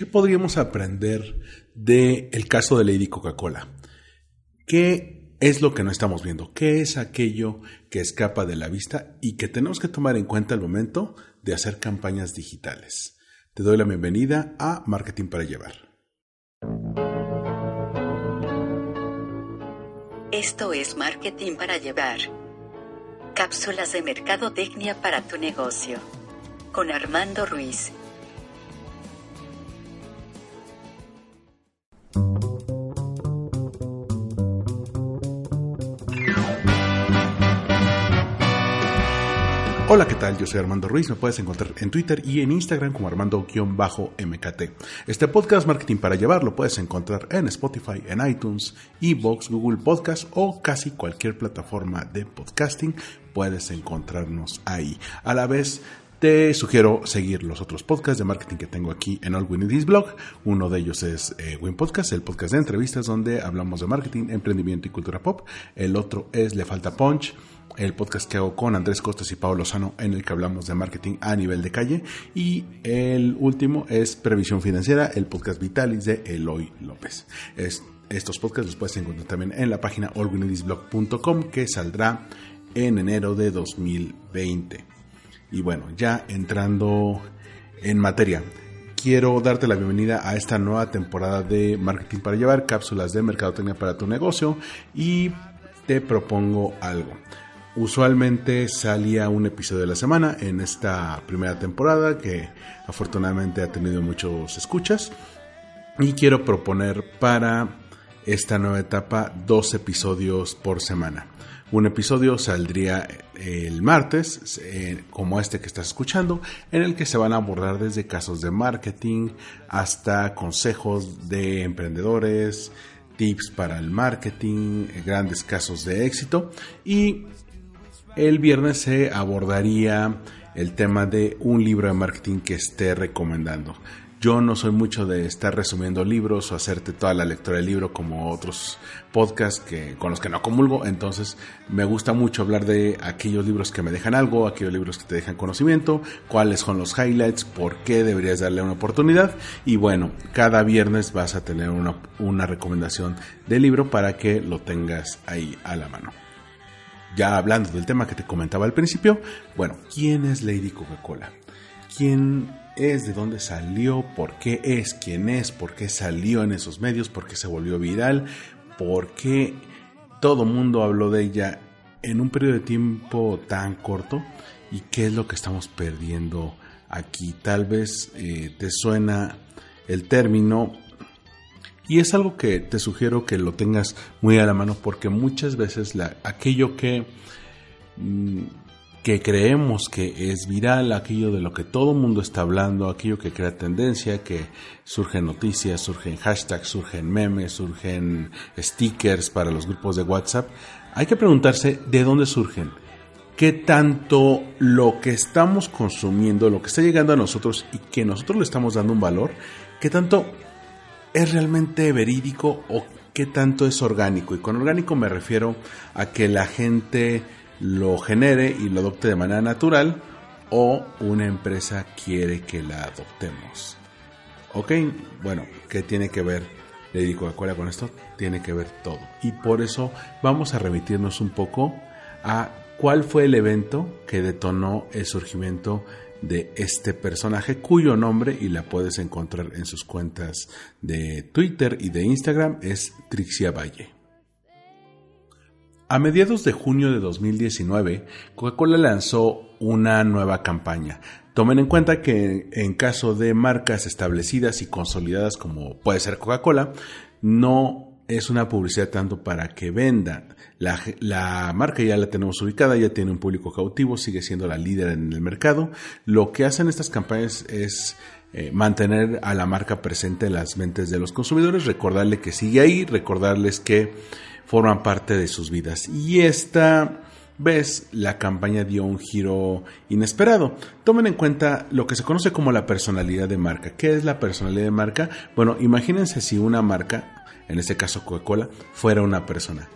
¿Qué podríamos aprender del el caso de Lady Coca-Cola? ¿Qué es lo que no estamos viendo? ¿Qué es aquello que escapa de la vista y que tenemos que tomar en cuenta al momento de hacer campañas digitales? Te doy la bienvenida a Marketing para Llevar. Esto es Marketing para Llevar. Cápsulas de mercadotecnia para tu negocio. Con Armando Ruiz. Hola, ¿qué tal? Yo soy Armando Ruiz, me puedes encontrar en Twitter y en Instagram como Armando-MKT. Este podcast Marketing para Llevar lo puedes encontrar en Spotify, en iTunes, Evox, Google Podcast o casi cualquier plataforma de podcasting. Puedes encontrarnos ahí. A la vez, te sugiero seguir los otros podcasts de marketing que tengo aquí en All Win This Blog. Uno de ellos es eh, Win Podcast, el podcast de entrevistas donde hablamos de marketing, emprendimiento y cultura pop. El otro es Le Falta Punch el podcast que hago con Andrés Costas y Pablo Lozano, en el que hablamos de marketing a nivel de calle. Y el último es Previsión Financiera, el podcast Vitalis de Eloy López. estos podcasts los puedes encontrar también en la página allwinidisblog.com que saldrá en enero de 2020. Y bueno, ya entrando en materia, quiero darte la bienvenida a esta nueva temporada de Marketing para Llevar, cápsulas de mercadotecnia para tu negocio y te propongo algo. Usualmente salía un episodio de la semana en esta primera temporada que afortunadamente ha tenido muchos escuchas y quiero proponer para esta nueva etapa dos episodios por semana. Un episodio saldría el martes, eh, como este que estás escuchando, en el que se van a abordar desde casos de marketing hasta consejos de emprendedores, tips para el marketing, grandes casos de éxito y el viernes se abordaría el tema de un libro de marketing que esté recomendando. Yo no soy mucho de estar resumiendo libros o hacerte toda la lectura del libro como otros podcasts que, con los que no comulgo. Entonces me gusta mucho hablar de aquellos libros que me dejan algo, aquellos libros que te dejan conocimiento, cuáles son los highlights, por qué deberías darle una oportunidad. Y bueno, cada viernes vas a tener una, una recomendación de libro para que lo tengas ahí a la mano ya hablando del tema que te comentaba al principio, bueno, ¿quién es Lady Coca-Cola? ¿Quién es? ¿De dónde salió? ¿Por qué es? ¿Quién es? ¿Por qué salió en esos medios? ¿Por qué se volvió viral? ¿Por qué todo mundo habló de ella en un periodo de tiempo tan corto? ¿Y qué es lo que estamos perdiendo aquí? Tal vez eh, te suena el término y es algo que te sugiero que lo tengas muy a la mano porque muchas veces aquello que, mm, que creemos que es viral, aquello de lo que todo el mundo está hablando, aquello que crea tendencia, que surgen noticias, surgen hashtags, surgen memes, surgen stickers para los grupos de WhatsApp, hay que preguntarse de dónde surgen qué tanto lo que estamos consumiendo, lo que está llegando a nosotros y que nosotros le estamos dando un valor, qué tanto ¿es realmente verídico o qué tanto es orgánico? Y con orgánico me refiero a que la gente lo genere y lo adopte de manera natural o una empresa quiere que la adoptemos. Ok, bueno, ¿qué tiene que ver Lady Coca-Cola con esto? Tiene que ver todo. Y por eso vamos a remitirnos un poco a cuál fue el evento que detonó el surgimiento de este personaje cuyo nombre y la puedes encontrar en sus cuentas de Twitter y de Instagram es Trixia Valle. A mediados de junio de 2019, Coca-Cola lanzó una nueva campaña. Tomen en cuenta que en caso de marcas establecidas y consolidadas como puede ser Coca-Cola, no es una publicidad tanto para que venda. La, marca ya la tenemos ubicada, ya tiene un público cautivo, sigue siendo la líder en el mercado. Lo que hacen estas campañas es eh, mantener a la marca presente en las mentes de los consumidores, recordarle que sigue ahí, recordarles que forman parte de sus vidas. Y esta vez la campaña dio un giro inesperado. Tomen en cuenta lo que se conoce como la personalidad de marca. ¿Qué es la personalidad de marca? Bueno, imagínense si una marca, en este caso Coca-Cola, fuera una persona.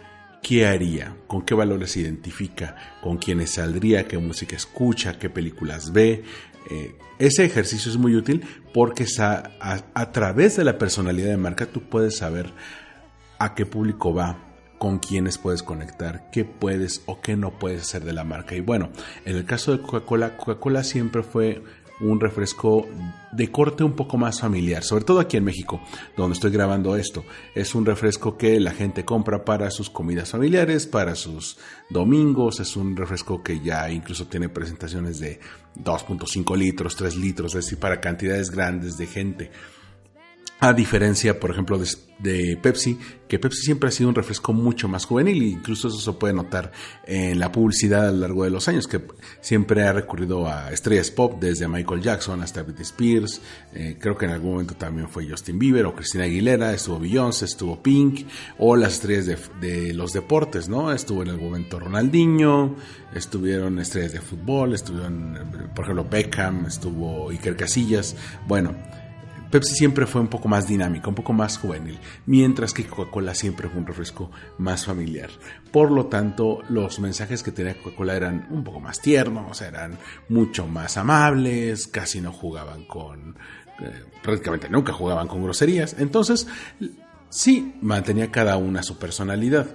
¿Qué haría? ¿Con qué valores se identifica? ¿Con quiénes saldría? ¿Qué música escucha? ¿Qué películas ve? Eh, ese ejercicio es muy útil porque a, través de la personalidad de marca tú puedes saber a qué público va, con quiénes puedes conectar, qué puedes o qué no puedes hacer de la marca. Y bueno, en el caso de Coca-Cola, Coca-Cola siempre fue un refresco de corte un poco más familiar, sobre todo aquí en México, donde estoy grabando esto. Es un refresco que la gente compra para sus comidas familiares, para sus domingos, es un refresco que ya incluso tiene presentaciones de 2.5 litros, 3 litros, es decir, para cantidades grandes de gente. A diferencia, por ejemplo, de, Pepsi, que Pepsi siempre ha sido un refresco mucho más juvenil e incluso eso se puede notar en la publicidad a lo largo de los años, que siempre ha recurrido a estrellas pop, desde Michael Jackson hasta Britney Spears, eh, creo que en algún momento también fue Justin Bieber o Cristina Aguilera, estuvo Beyoncé, estuvo Pink, o las estrellas de, de los deportes, ¿no? Estuvo en algún momento Ronaldinho, estuvieron estrellas de fútbol, estuvieron, por ejemplo, Beckham, estuvo Iker Casillas, bueno Pepsi siempre fue un poco más dinámica, un poco más juvenil, mientras que Coca-Cola siempre fue un refresco más familiar. Por lo tanto, los mensajes que tenía Coca-Cola eran un poco más tiernos, eran mucho más amables, casi no jugaban con, eh, prácticamente nunca jugaban con groserías. Entonces, sí, mantenía cada una su personalidad.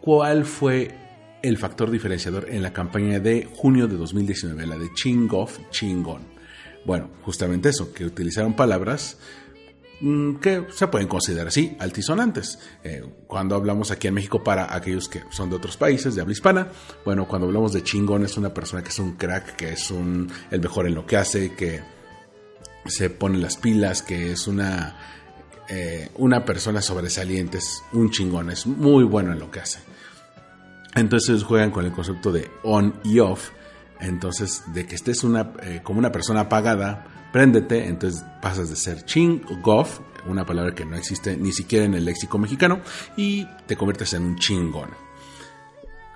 ¿Cuál fue el factor diferenciador en la campaña de junio de 2019, la de Chingoff Chingón? Bueno, justamente eso, que utilizaron palabras mm, que se pueden considerar así, altisonantes. Eh, cuando hablamos aquí en México para aquellos que son de otros países, de habla hispana, bueno, cuando hablamos de chingón es una persona que es un crack, que es un, el mejor en lo que hace, que se pone las pilas, que es una, eh, una persona sobresaliente, es un chingón, es muy bueno en lo que hace. Entonces juegan con el concepto de on y off, entonces, de que estés una, eh, como una persona apagada, préndete, entonces pasas de ser ching gof, una palabra que no existe ni siquiera en el léxico mexicano, y te conviertes en un chingón.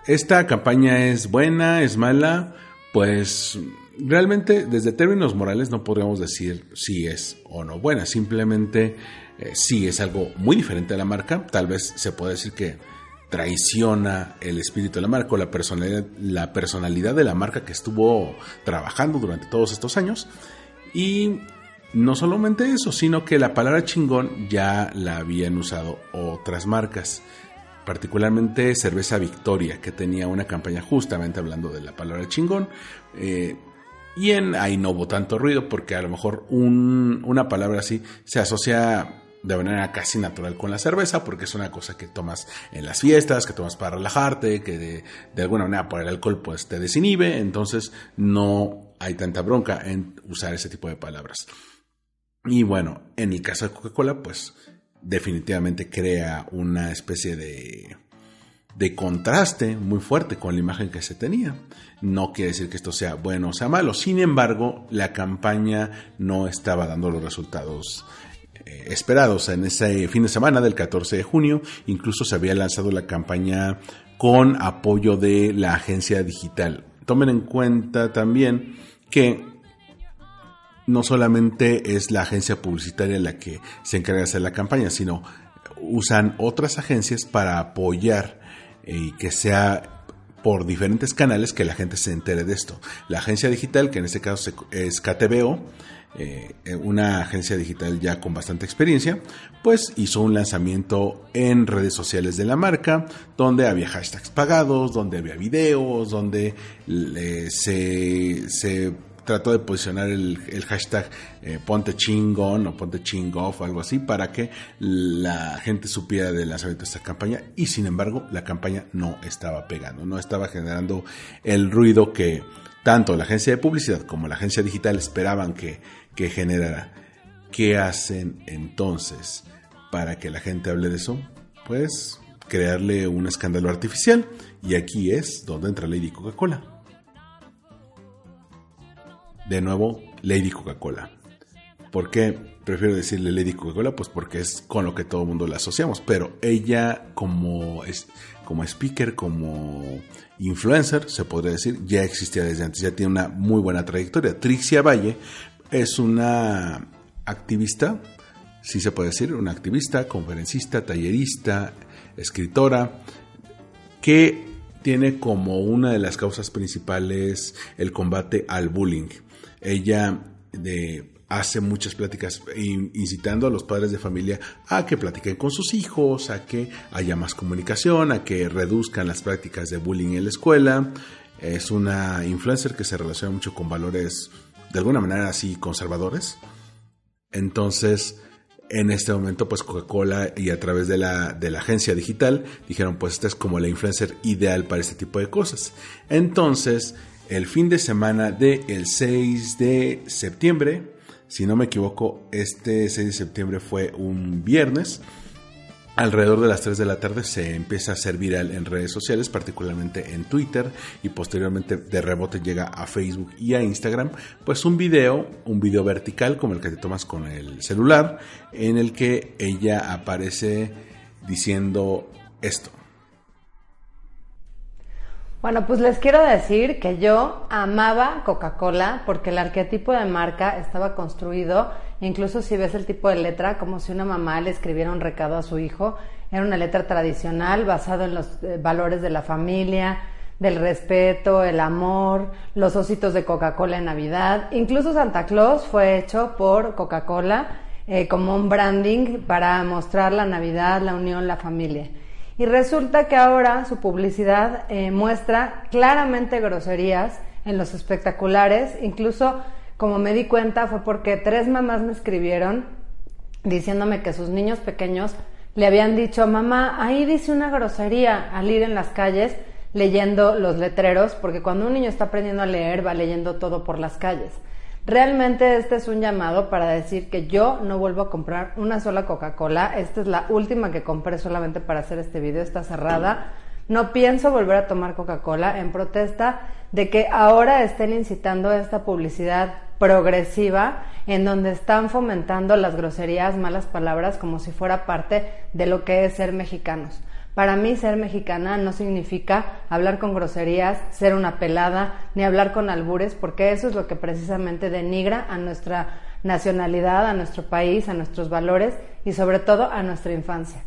Esta campaña es buena, es mala, pues realmente desde términos morales no podríamos decir si es o no buena, simplemente eh, si es algo muy diferente a la marca, tal vez se puede decir que traiciona el espíritu de la marca o la personalidad, la personalidad de la marca que estuvo trabajando durante todos estos años. Y no solamente eso, sino que la palabra chingón ya la habían usado otras marcas, particularmente Cerveza Victoria, que tenía una campaña justamente hablando de la palabra chingón. Eh, y en ahí no hubo tanto ruido porque a lo mejor una palabra así se asocia de manera casi natural con la cerveza, porque es una cosa que tomas en las fiestas, que tomas para relajarte, que de, alguna manera por el alcohol pues te desinhibe, entonces no hay tanta bronca en usar ese tipo de palabras. Y bueno, en el caso de Coca-Cola, pues definitivamente crea una especie de, de contraste muy fuerte con la imagen que se tenía. No quiere decir que esto sea bueno o sea malo, sin embargo, la campaña no estaba dando los resultados eh, esperados en ese fin de semana del 14 de junio. Incluso se había lanzado la campaña con apoyo de la agencia digital. Tomen en cuenta también que no solamente es la agencia publicitaria la que se encarga de hacer la campaña, sino usan otras agencias para apoyar eh, y que sea por diferentes canales que la gente se entere de esto. La agencia digital, que en este caso es KTBO, eh, una agencia digital ya con bastante experiencia, pues hizo un lanzamiento en redes sociales de la marca, donde había hashtags pagados, donde había videos, donde se, trató de posicionar el, hashtag eh, ponte chingón o ponte chingoff algo así para que la gente supiera del lanzamiento de esta campaña. Y sin embargo la campaña no estaba pegando, no estaba generando el ruido que tanto la agencia de publicidad como la agencia digital esperaban que que generará. ¿Qué hacen entonces para que la gente hable de eso? Pues crearle un escándalo artificial y aquí es donde entra Lady Coca-Cola. De nuevo, Lady Coca-Cola. ¿Por qué prefiero decirle Lady Coca-Cola? Pues porque es con lo que todo el mundo la asociamos. Pero ella como, es, como speaker, como influencer, se podría decir, ya existía desde antes, ya tiene una muy buena trayectoria. Trixia Valle es una activista, sí se puede decir, una activista, conferencista, tallerista, escritora, que tiene como una de las causas principales el combate al bullying. Ella de, hace muchas pláticas incitando a los padres de familia a que platiquen con sus hijos, a que haya más comunicación, a que reduzcan las prácticas de bullying en la escuela. Es una influencer que se relaciona mucho con valores de alguna manera así conservadores. Entonces, en este momento, pues Coca-Cola y a través de la, de la agencia digital dijeron, pues esta es como la influencer ideal para este tipo de cosas. Entonces, el fin de semana del el 6 de septiembre, si no me equivoco, este 6 de septiembre fue un viernes, alrededor de las 3 de la tarde se empieza a hacer viral en redes sociales, particularmente en Twitter y posteriormente de rebote llega a Facebook y a Instagram, pues un video, un video vertical como el que te tomas con el celular, en el que ella aparece diciendo esto. Bueno, pues les quiero decir que yo amaba Coca-Cola porque el arquetipo de marca estaba construido, incluso si ves el tipo de letra, como si una mamá le escribiera un recado a su hijo. Era una letra tradicional basado en los eh, valores de la familia, del respeto, el amor, los ositos de Coca-Cola en Navidad. Incluso Santa Claus fue hecho por Coca-Cola eh, como un branding para mostrar la Navidad, la unión, la familia. Y resulta que ahora su publicidad eh, muestra claramente groserías en los espectaculares. Incluso, como me di cuenta, fue porque tres mamás me escribieron diciéndome que sus niños pequeños le habían dicho, mamá, ahí dice una grosería al ir en las calles leyendo los letreros, porque cuando un niño está aprendiendo a leer va leyendo todo por las calles. Realmente este es un llamado para decir que yo no vuelvo a comprar una sola Coca-Cola. Esta es la última que compré solamente para hacer este video. Está cerrada. No pienso volver a tomar Coca-Cola en protesta de que ahora estén incitando esta publicidad progresiva en donde están fomentando las groserías, malas palabras como si fuera parte de lo que es ser mexicanos. Para mí ser mexicana no significa hablar con groserías, ser una pelada, ni hablar con albures, porque eso es lo que precisamente denigra a nuestra nacionalidad, a nuestro país, a nuestros valores y sobre todo a nuestra infancia.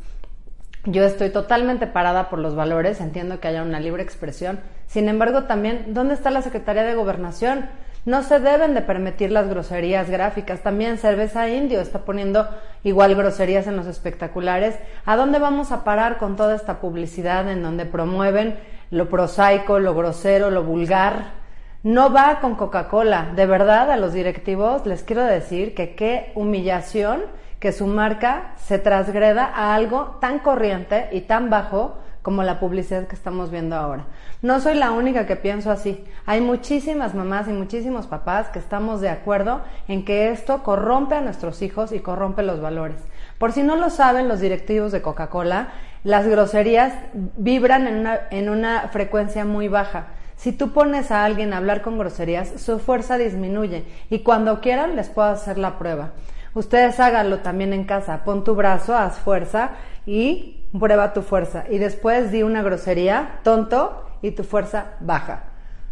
Yo estoy totalmente parada por los valores, entiendo que haya una libre expresión. Sin embargo, también, ¿dónde está la Secretaría de Gobernación? No se deben de permitir las groserías gráficas. También Cerveza Indio está poniendo igual groserías en los espectaculares. ¿A dónde vamos a parar con toda esta publicidad en donde promueven lo prosaico, lo grosero, lo vulgar? No va con Coca-Cola. De verdad, a los directivos les quiero decir que qué humillación que su marca se transgreda a algo tan corriente y tan bajo como la publicidad que estamos viendo ahora. No soy la única que pienso así. Hay muchísimas mamás y muchísimos papás que estamos de acuerdo en que esto corrompe a nuestros hijos y corrompe los valores. Por si no lo saben los directivos de Coca-Cola, las groserías vibran en una, en una frecuencia muy baja. Si tú pones a alguien a hablar con groserías, su fuerza disminuye y cuando quieran les puedo hacer la prueba. Ustedes háganlo también en casa. Pon tu brazo, haz fuerza y prueba tu fuerza. Y después di una grosería, tonto, y tu fuerza baja.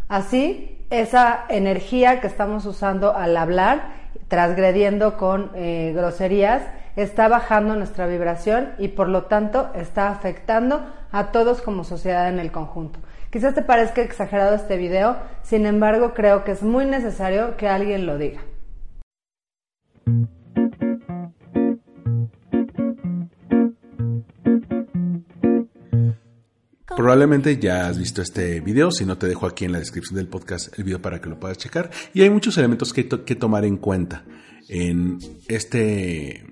Así, esa energía que estamos usando al hablar, transgrediendo con eh, groserías, está bajando nuestra vibración y por lo tanto está afectando a todos como sociedad en el conjunto. Quizás te parezca exagerado este video, sin embargo creo que es muy necesario que alguien lo diga. Probablemente ya has visto este video, si no te dejo aquí en la descripción del podcast el video para que lo puedas checar. Y hay muchos elementos que, que tomar en cuenta en este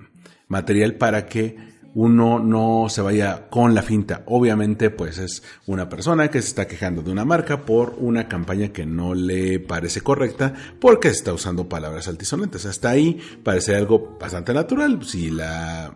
material para que uno no se vaya con la finta. Obviamente, pues es una persona que se está quejando de una marca por una campaña que no le parece correcta porque se está usando palabras altisonantes. Hasta ahí parece algo bastante natural. Si la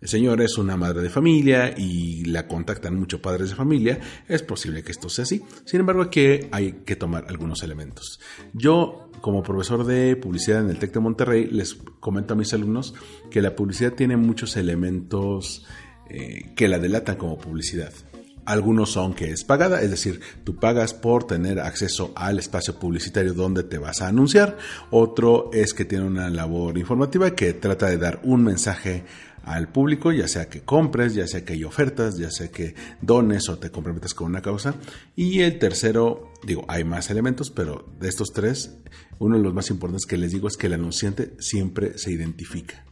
el señor es una madre de familia y la contactan muchos padres de familia, es posible que esto sea así. Sin embargo, aquí hay que tomar algunos elementos. Yo, como profesor de publicidad en el TEC de Monterrey, les comento a mis alumnos que la publicidad tiene muchos elementos eh, que la delatan como publicidad. Algunos son que es pagada, es decir, tú pagas por tener acceso al espacio publicitario donde te vas a anunciar. Otro es que tiene una labor informativa que trata de dar un mensaje al público, ya sea que compres, ya sea que hay ofertas, ya sea que dones o te comprometas con una causa. Y el tercero, digo, hay más elementos, pero de estos tres, uno de los más importantes que les digo es que el anunciante siempre se identifica.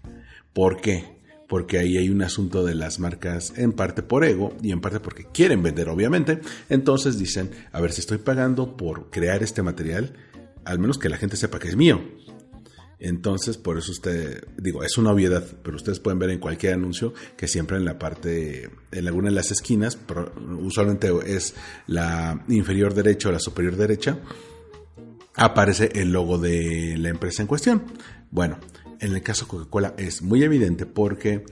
¿Por qué? porque ahí hay un asunto de las marcas en parte por ego y en parte porque quieren vender, obviamente. Entonces dicen, a ver, si estoy pagando por crear este material, al menos que la gente sepa que es mío. Entonces, por eso usted, digo, es una obviedad, pero ustedes pueden ver en cualquier anuncio que siempre en la parte, en alguna de las esquinas, usualmente es la inferior derecha o la superior derecha, aparece el logo de la empresa en cuestión. Bueno, en el caso Coca-Cola es muy evidente porque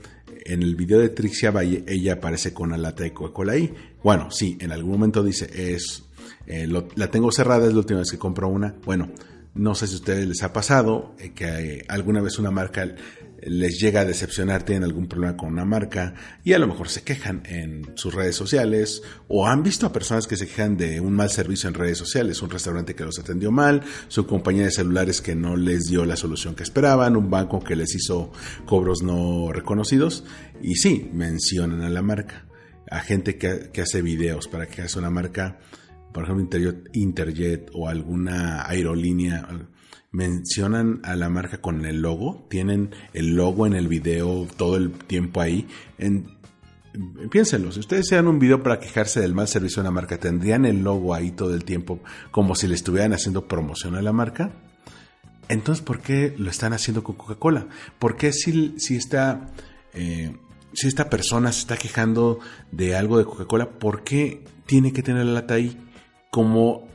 en el video de Trixia Valle ella aparece con la lata de Coca-Cola ahí. Bueno, sí, en algún momento dice, es, eh, la tengo cerrada, es la última vez que compro una. Bueno, no sé si a ustedes les ha pasado eh, que eh, alguna vez una marca les llega a decepcionar, tienen algún problema con una marca y a lo mejor se quejan en sus redes sociales o han visto a personas que se quejan de un mal servicio en redes sociales, un restaurante que los atendió mal, su compañía de celulares que no les dio la solución que esperaban, un banco que les hizo cobros no reconocidos y sí, mencionan a la marca, a gente que, que hace videos para que haga una marca, por ejemplo Interjet o alguna aerolínea mencionan a la marca con el logo, tienen el logo en el video todo el tiempo ahí. En, piénsenlo, si ustedes sean un video para quejarse del mal servicio de una marca, ¿tendrían el logo ahí todo el tiempo como si le estuvieran haciendo promoción a la marca? Entonces, ¿por qué lo están haciendo con Coca-Cola? ¿Por qué si, si esta... Eh, si esta persona se está quejando de algo de Coca-Cola, ¿por qué tiene que tener la lata ahí? Como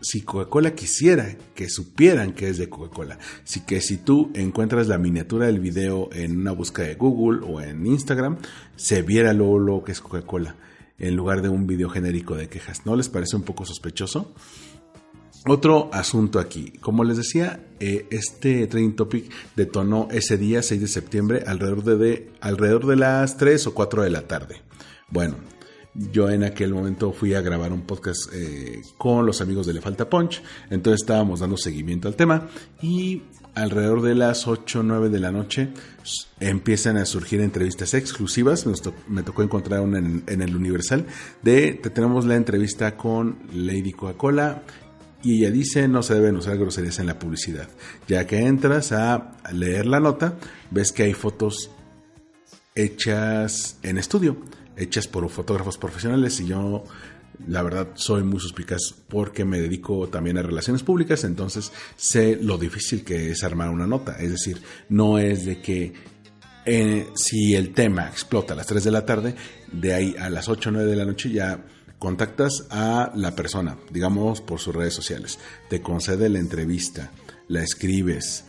si Coca-Cola quisiera que supieran que es de Coca-Cola, si que si tú encuentras la miniatura del video en una búsqueda de Google o en Instagram, se viera luego que es Coca-Cola en lugar de un video genérico de quejas. ¿No les parece un poco sospechoso? Otro asunto aquí. Como les decía, eh, este training topic detonó ese día, 6 de septiembre, alrededor de, de, alrededor de las 3 o 4 de la tarde. Bueno, yo en aquel momento fui a grabar un podcast eh, con los amigos de Le Falta Punch, entonces estábamos dando seguimiento al tema y alrededor de las 8 o 9 de la noche empiezan a surgir entrevistas exclusivas, me tocó encontrar una en, el Universal, de tenemos la entrevista con Lady Coca-Cola y ella dice no se deben usar groserías en la publicidad. Ya que entras a leer la nota, ves que hay fotos hechas en estudio hechas por fotógrafos profesionales y yo la verdad soy muy suspicaz porque me dedico también a relaciones públicas, entonces sé lo difícil que es armar una nota. Es decir, no es de que eh, si el tema explota a las 3 de la tarde, de ahí a las 8 o 9 de la noche ya contactas a la persona, digamos por sus redes sociales, te concede la entrevista, la escribes,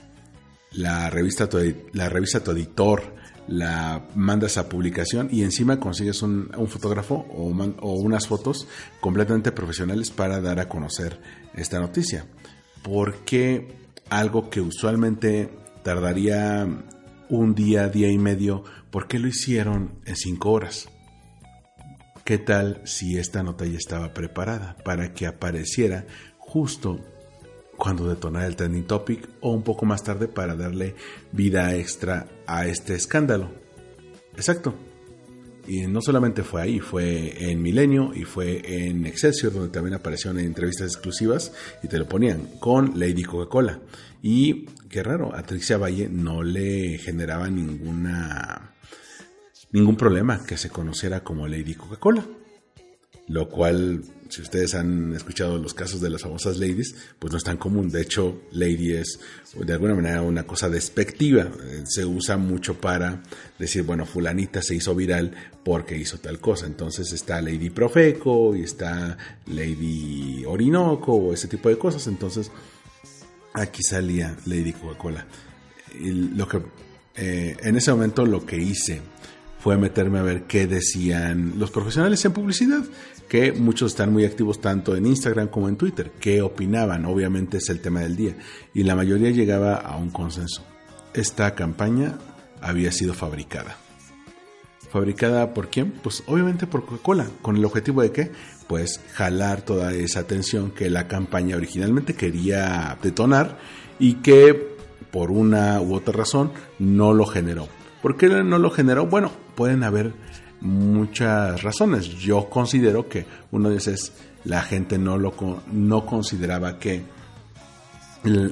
la revista la revista tu editor, la mandas a publicación y encima consigues un, fotógrafo o, unas fotos completamente profesionales para dar a conocer esta noticia. Porque algo que usualmente tardaría un día, día y medio, ¿por qué lo hicieron en cinco horas? ¿Qué tal si esta nota ya estaba preparada para que apareciera justo cuando detonar el trending topic o un poco más tarde para darle vida extra a este escándalo. Exacto. Y no solamente fue ahí, fue en Milenio y fue en Excelsior, donde también aparecieron en entrevistas exclusivas y te lo ponían con Lady Coca-Cola. Y qué raro, a Trixia Valle no le generaba ninguna ningún problema que se conociera como Lady Coca-Cola lo cual, si ustedes han escuchado los casos de las famosas ladies, pues no es tan común. De hecho, lady es de alguna manera una cosa despectiva. Eh, se usa mucho para decir, bueno, fulanita se hizo viral porque hizo tal cosa. Entonces está Lady Profeco y está Lady Orinoco o ese tipo de cosas. Entonces, aquí salía Lady Coca-Cola. Lo que, eh, en ese momento lo que hice fue meterme a ver qué decían los profesionales en publicidad, que muchos están muy activos tanto en Instagram como en Twitter, qué opinaban, obviamente es el tema del día, y la mayoría llegaba a un consenso. Esta campaña había sido fabricada. ¿Fabricada por quién? Pues obviamente por Coca-Cola. ¿Con el objetivo de qué? Pues jalar toda esa atención que la campaña originalmente quería detonar y que por una u otra razón no lo generó. ¿Por qué no lo generó? Bueno, pueden haber muchas razones. Yo considero que uno de esos es la gente no lo no consideraba que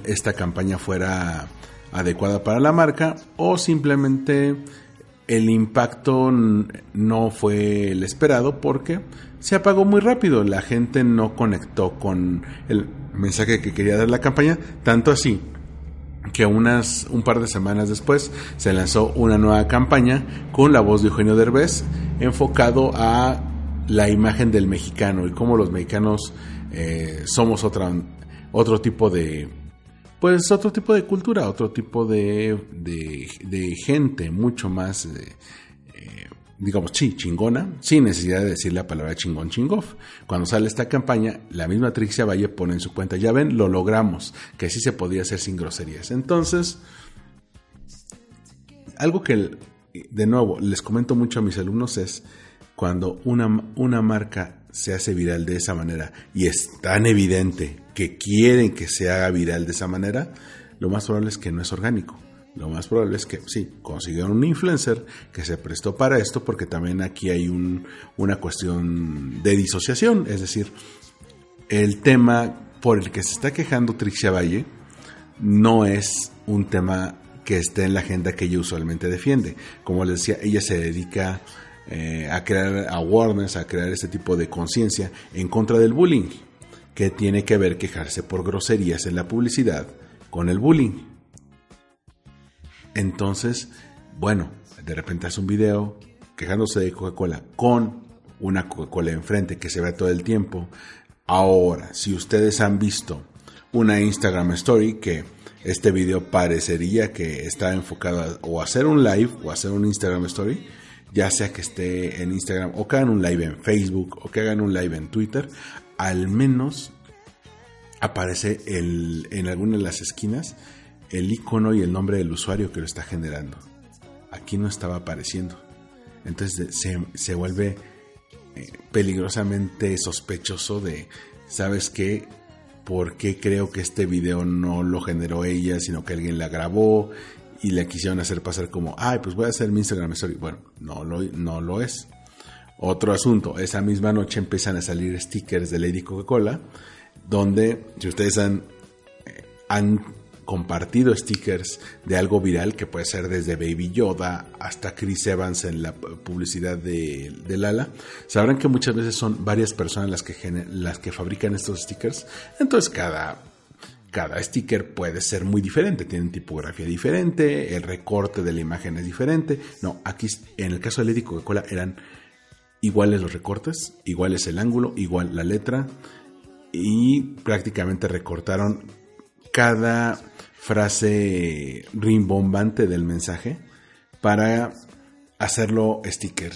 esta campaña fuera adecuada para la marca o simplemente el impacto no fue el esperado porque se apagó muy rápido. La gente no conectó con el mensaje que quería dar la campaña, tanto así que unas un par de semanas después se lanzó una nueva campaña con la voz de Eugenio Derbez enfocado a la imagen del mexicano y cómo los mexicanos eh, somos otra, otro tipo de pues otro tipo de cultura, otro tipo de, de, gente mucho más eh, digamos, sí, chingona, sin necesidad de decir la palabra chingón chingof. Cuando sale esta campaña, la misma Trixia Valle pone en su cuenta, ya ven, lo logramos, que sí se podía hacer sin groserías. Entonces, algo que, de nuevo, les comento mucho a mis alumnos es, cuando una, una marca se hace viral de esa manera y es tan evidente que quieren que se haga viral de esa manera, lo más probable es que no es orgánico lo más probable es que sí, consiguieron un influencer que se prestó para esto porque también aquí hay una cuestión de disociación, es decir, el tema por el que se está quejando Trixia Valle no es un tema que esté en la agenda que ella usualmente defiende. Como les decía, ella se dedica eh, a crear awareness, a crear este tipo de conciencia en contra del bullying, que tiene que ver quejarse por groserías en la publicidad con el bullying. Entonces, bueno, de repente hace un video quejándose de Coca-Cola con una Coca-Cola enfrente que se ve todo el tiempo. Ahora, si ustedes han visto una Instagram Story que este video parecería que está enfocado a, o hacer un live o hacer un Instagram Story, ya sea que esté en Instagram o que hagan un live en Facebook o que hagan un live en Twitter, al menos aparece en alguna de las esquinas el icono y el nombre del usuario que lo está generando. Aquí no estaba apareciendo. Entonces se, vuelve eh, peligrosamente sospechoso de, ¿sabes qué? ¿Por qué creo que este video no lo generó ella, sino que alguien la grabó y le quisieron hacer pasar como, ay, pues voy a hacer mi Instagram Story? Bueno, no lo, no lo es. Otro asunto, esa misma noche empiezan a salir stickers de Lady Coca-Cola, donde, si ustedes han, eh, han compartido stickers de algo viral que puede ser desde Baby Yoda hasta Chris Evans en la publicidad de, Lala, sabrán que muchas veces son varias personas las que, las que fabrican estos stickers. Entonces cada, cada sticker puede ser muy diferente, tienen tipografía diferente, el recorte de la imagen es diferente. No, aquí en el caso de Lady Coca-Cola eran iguales los recortes, iguales el ángulo, igual la letra y prácticamente recortaron cada frase rimbombante del mensaje para hacerlo sticker.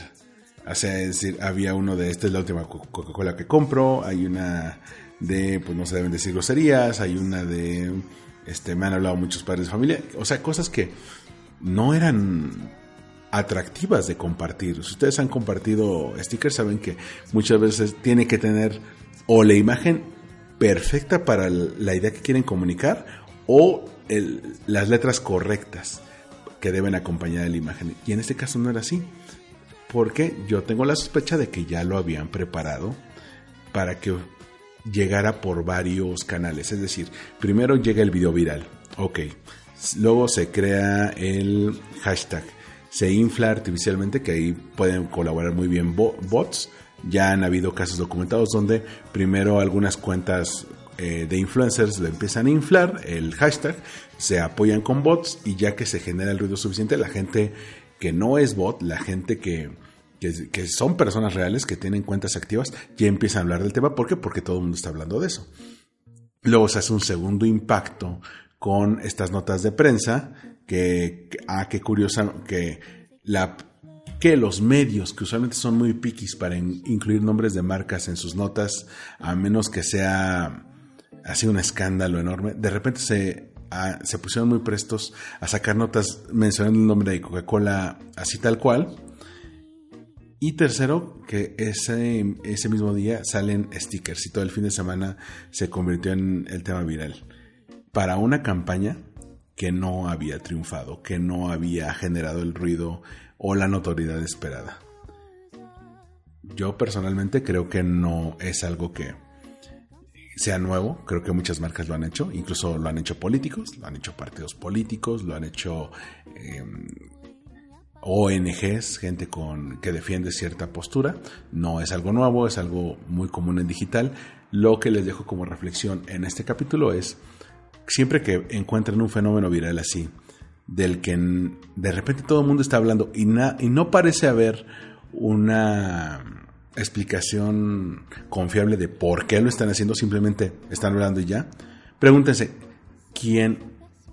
O sea, es decir, había uno de esta es la última Coca-Cola que compro, hay una de, pues no se deben decir groserías, hay una de, este, me han hablado muchos padres de familia, o sea, cosas que no eran atractivas de compartir. Si ustedes han compartido stickers, saben que muchas veces tiene que tener o la imagen perfecta para la idea que quieren comunicar o las letras correctas que deben acompañar la imagen. Y en este caso no era así, porque yo tengo la sospecha de que ya lo habían preparado para que llegara por varios canales. Es decir, primero llega el video viral, ok. Luego se crea el hashtag, se infla artificialmente, que ahí pueden colaborar muy bien bots ya han habido casos documentados donde primero algunas cuentas eh, de influencers lo empiezan a inflar, el hashtag, se apoyan con bots y ya que se genera el ruido suficiente, la gente que no es bot, la gente que, que, son personas reales, que tienen cuentas activas, ya empiezan a hablar del tema. ¿Por qué? Porque todo el mundo está hablando de eso. Luego se hace un segundo impacto con estas notas de prensa, que, ah, qué curiosa, que la que los medios, que usualmente son muy piquis para incluir nombres de marcas en sus notas, a menos que sea así un escándalo enorme, de repente se, se pusieron muy prestos a sacar notas mencionando el nombre de Coca-Cola así tal cual. Y tercero, que ese, ese mismo día salen stickers y todo el fin de semana se convirtió en el tema viral. Para una campaña que no había triunfado, que no había generado el ruido o la notoriedad esperada. Yo personalmente creo que no es algo que sea nuevo, creo que muchas marcas lo han hecho, incluso lo han hecho políticos, lo han hecho partidos políticos, lo han hecho em, ONGs, gente con, que defiende cierta postura. No es algo nuevo, es algo muy común en digital. Lo que les dejo como reflexión en este capítulo es siempre que encuentren un fenómeno viral así, del que de repente todo el mundo está hablando y, no parece haber una explicación confiable de por qué lo están haciendo, simplemente están hablando y ya, pregúntense quién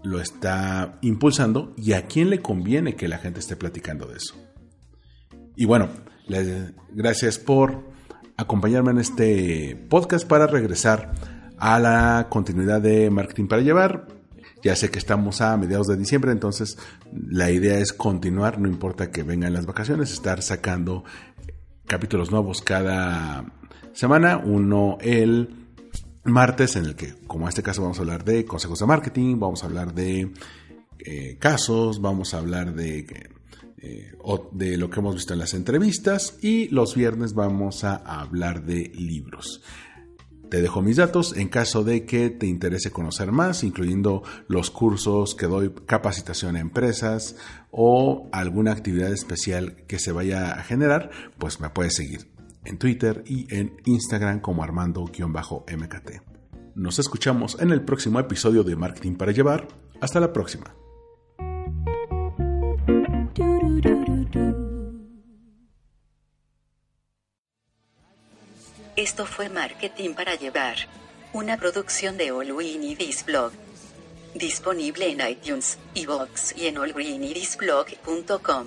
lo está impulsando y a quién le conviene que la gente esté platicando de eso. Y bueno, gracias por acompañarme en este podcast para regresar a la continuidad de Marketing para Llevar. Ya sé que estamos a mediados de diciembre, entonces la idea es continuar, no importa que vengan las vacaciones, estar sacando capítulos nuevos cada semana. Uno el martes, en el que, como en este caso, vamos a hablar de consejos de marketing, vamos a hablar de eh, casos, vamos a hablar de, eh, de lo que hemos visto en las entrevistas y los viernes vamos a hablar de libros. Te dejo mis datos en caso de que te interese conocer más, incluyendo los cursos que doy, capacitación a empresas o alguna actividad especial que se vaya a generar, pues me puedes seguir en Twitter y en Instagram como Armando-MKT. Nos escuchamos en el próximo episodio de Marketing para Llevar. Hasta la próxima. Esto fue Marketing para Llevar. Una producción de All We Blog. Disponible en iTunes, iVoox y en allgreenidisblog.com.